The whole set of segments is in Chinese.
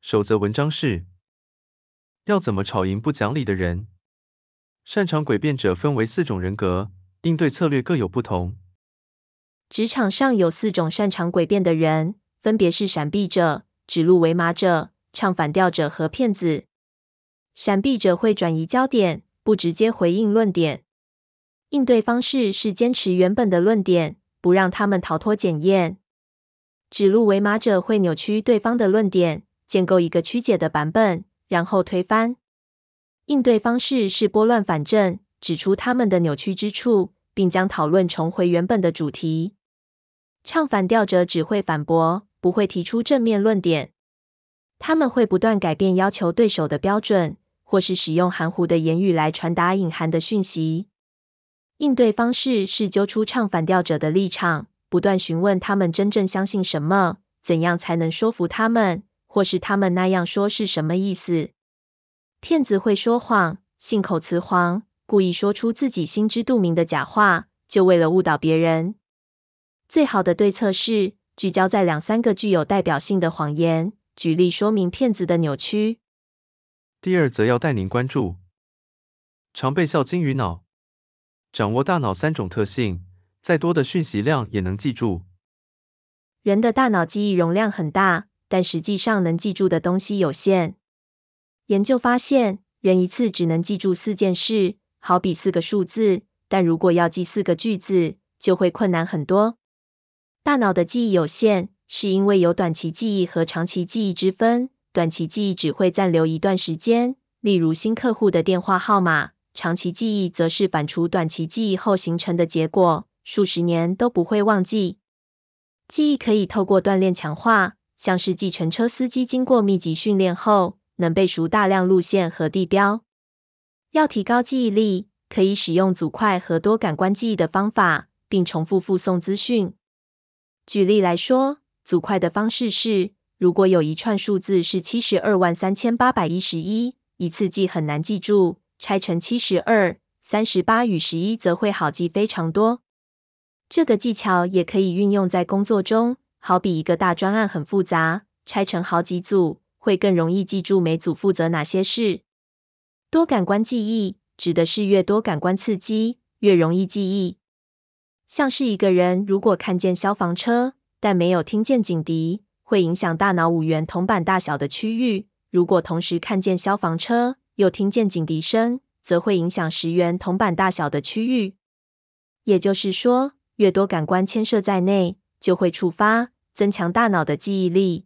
守则文章是：要怎么吵赢不讲理的人？擅长诡辩者分为四种人格，应对策略各有不同。职场上有四种擅长诡辩的人，分别是闪避者、指鹿为马者、唱反调者和骗子。闪避者会转移焦点，不直接回应论点。应对方式是坚持原本的论点，不让他们逃脱检验。指鹿为马者会扭曲对方的论点，建构一个曲解的版本，然后推翻。应对方式是拨乱反正，指出他们的扭曲之处，并将讨论重回原本的主题。唱反调者只会反驳，不会提出正面论点。他们会不断改变要求对手的标准，或是使用含糊的言语来传达隐含的讯息。应对方式是揪出唱反调者的立场，不断询问他们真正相信什么，怎样才能说服他们，或是他们那样说是什么意思。骗子会说谎，信口雌黄，故意说出自己心知肚明的假话，就为了误导别人。最好的对策是聚焦在两三个具有代表性的谎言，举例说明骗子的扭曲。第二则要带您关注，常被笑金鱼脑。掌握大脑三种特性，再多的讯息量也能记住。人的大脑记忆容量很大，但实际上能记住的东西有限。研究发现，人一次只能记住四件事，好比四个数字，但如果要记四个句子，就会困难很多。大脑的记忆有限，是因为有短期记忆和长期记忆之分。短期记忆只会暂留一段时间，例如新客户的电话号码。长期记忆则是反刍短期记忆后形成的结果，数十年都不会忘记。记忆可以透过锻炼强化，像是计程车司机经过密集训练后，能背熟大量路线和地标。要提高记忆力，可以使用组块和多感官记忆的方法，并重复复诵资讯。举例来说，组块的方式是，如果有一串数字是七十二万三千八百一十一，一次记很难记住。拆成七十二、三十八与十一则会好记非常多。这个技巧也可以运用在工作中，好比一个大专案很复杂，拆成好几组，会更容易记住每组负责哪些事。多感官记忆指的是越多感官刺激，越容易记忆。像是一个人如果看见消防车，但没有听见警笛，会影响大脑五元铜板大小的区域。如果同时看见消防车，又听见警笛声，则会影响十元铜板大小的区域。也就是说，越多感官牵涉在内，就会触发，增强大脑的记忆力。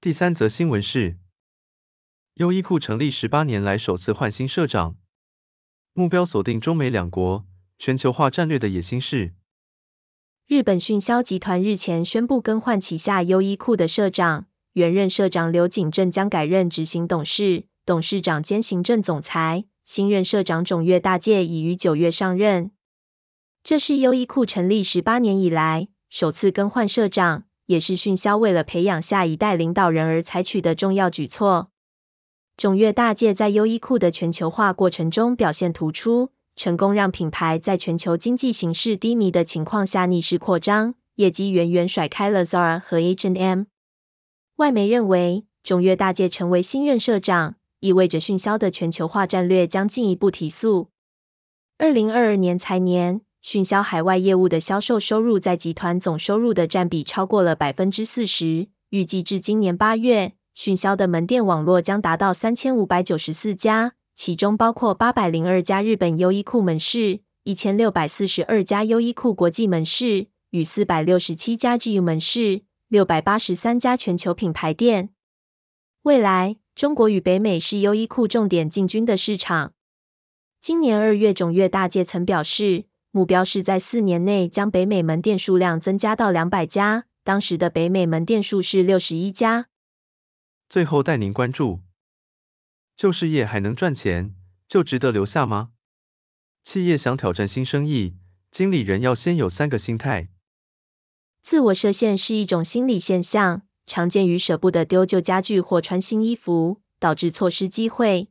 第三则新闻是，优衣库成立十八年来首次换新社长，目标锁定中美两国全球化战略的野心是。日本迅销集团日前宣布更换旗下优衣库的社长，原任社长刘景正将改任执行董事。董事长兼行政总裁，新任社长种越大介已于九月上任。这是优衣库成立十八年以来首次更换社长，也是迅销为了培养下一代领导人而采取的重要举措。种越大介在优衣库的全球化过程中表现突出，成功让品牌在全球经济形势低迷的情况下逆势扩张，业绩远远甩开了 Zara 和 H&M。外媒认为，种越大介成为新任社长。意味着迅销的全球化战略将进一步提速。二零二二年财年，迅销海外业务的销售收入在集团总收入的占比超过了百分之四十。预计至今年八月，迅销的门店网络将达到三千五百九十四家，其中包括八百零二家日本优衣库门市、一千六百四十二家优衣库国际门市与四百六十七家 GU 门市、六百八十三家全球品牌店。未来，中国与北美是优衣库重点进军的市场。今年二月，种越大介曾表示，目标是在四年内将北美门店数量增加到两百家，当时的北美门店数是六十一家。最后带您关注，旧事业还能赚钱，就值得留下吗？企业想挑战新生意，经理人要先有三个心态。自我设限是一种心理现象，常见于舍不得丢旧家具或穿新衣服，导致错失机会。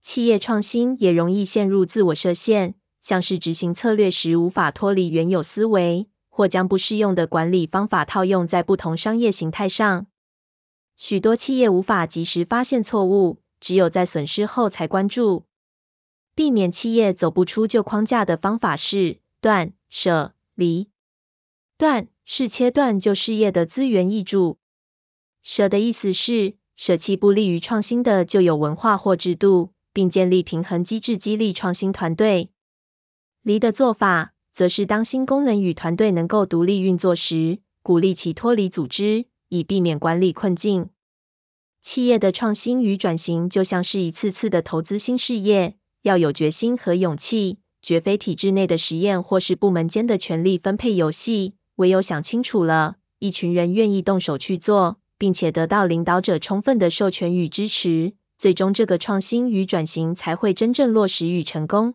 企业创新也容易陷入自我设限，像是执行策略时无法脱离原有思维，或将不适用的管理方法套用在不同商业形态上。许多企业无法及时发现错误，只有在损失后才关注。避免企业走不出旧框架的方法是断舍离。断是切断旧事业的资源挹注，舍的意思是舍弃不利于创新的旧有文化或制度，并建立平衡机制激励创新团队。离的做法，则是当新功能与团队能够独立运作时，鼓励其脱离组织。以避免管理困境。企业的创新与转型就像是一次次的投资新事业，要有决心和勇气，绝非体制内的实验或是部门间的权力分配游戏。唯有想清楚了，一群人愿意动手去做，并且得到领导者充分的授权与支持，最终这个创新与转型才会真正落实与成功。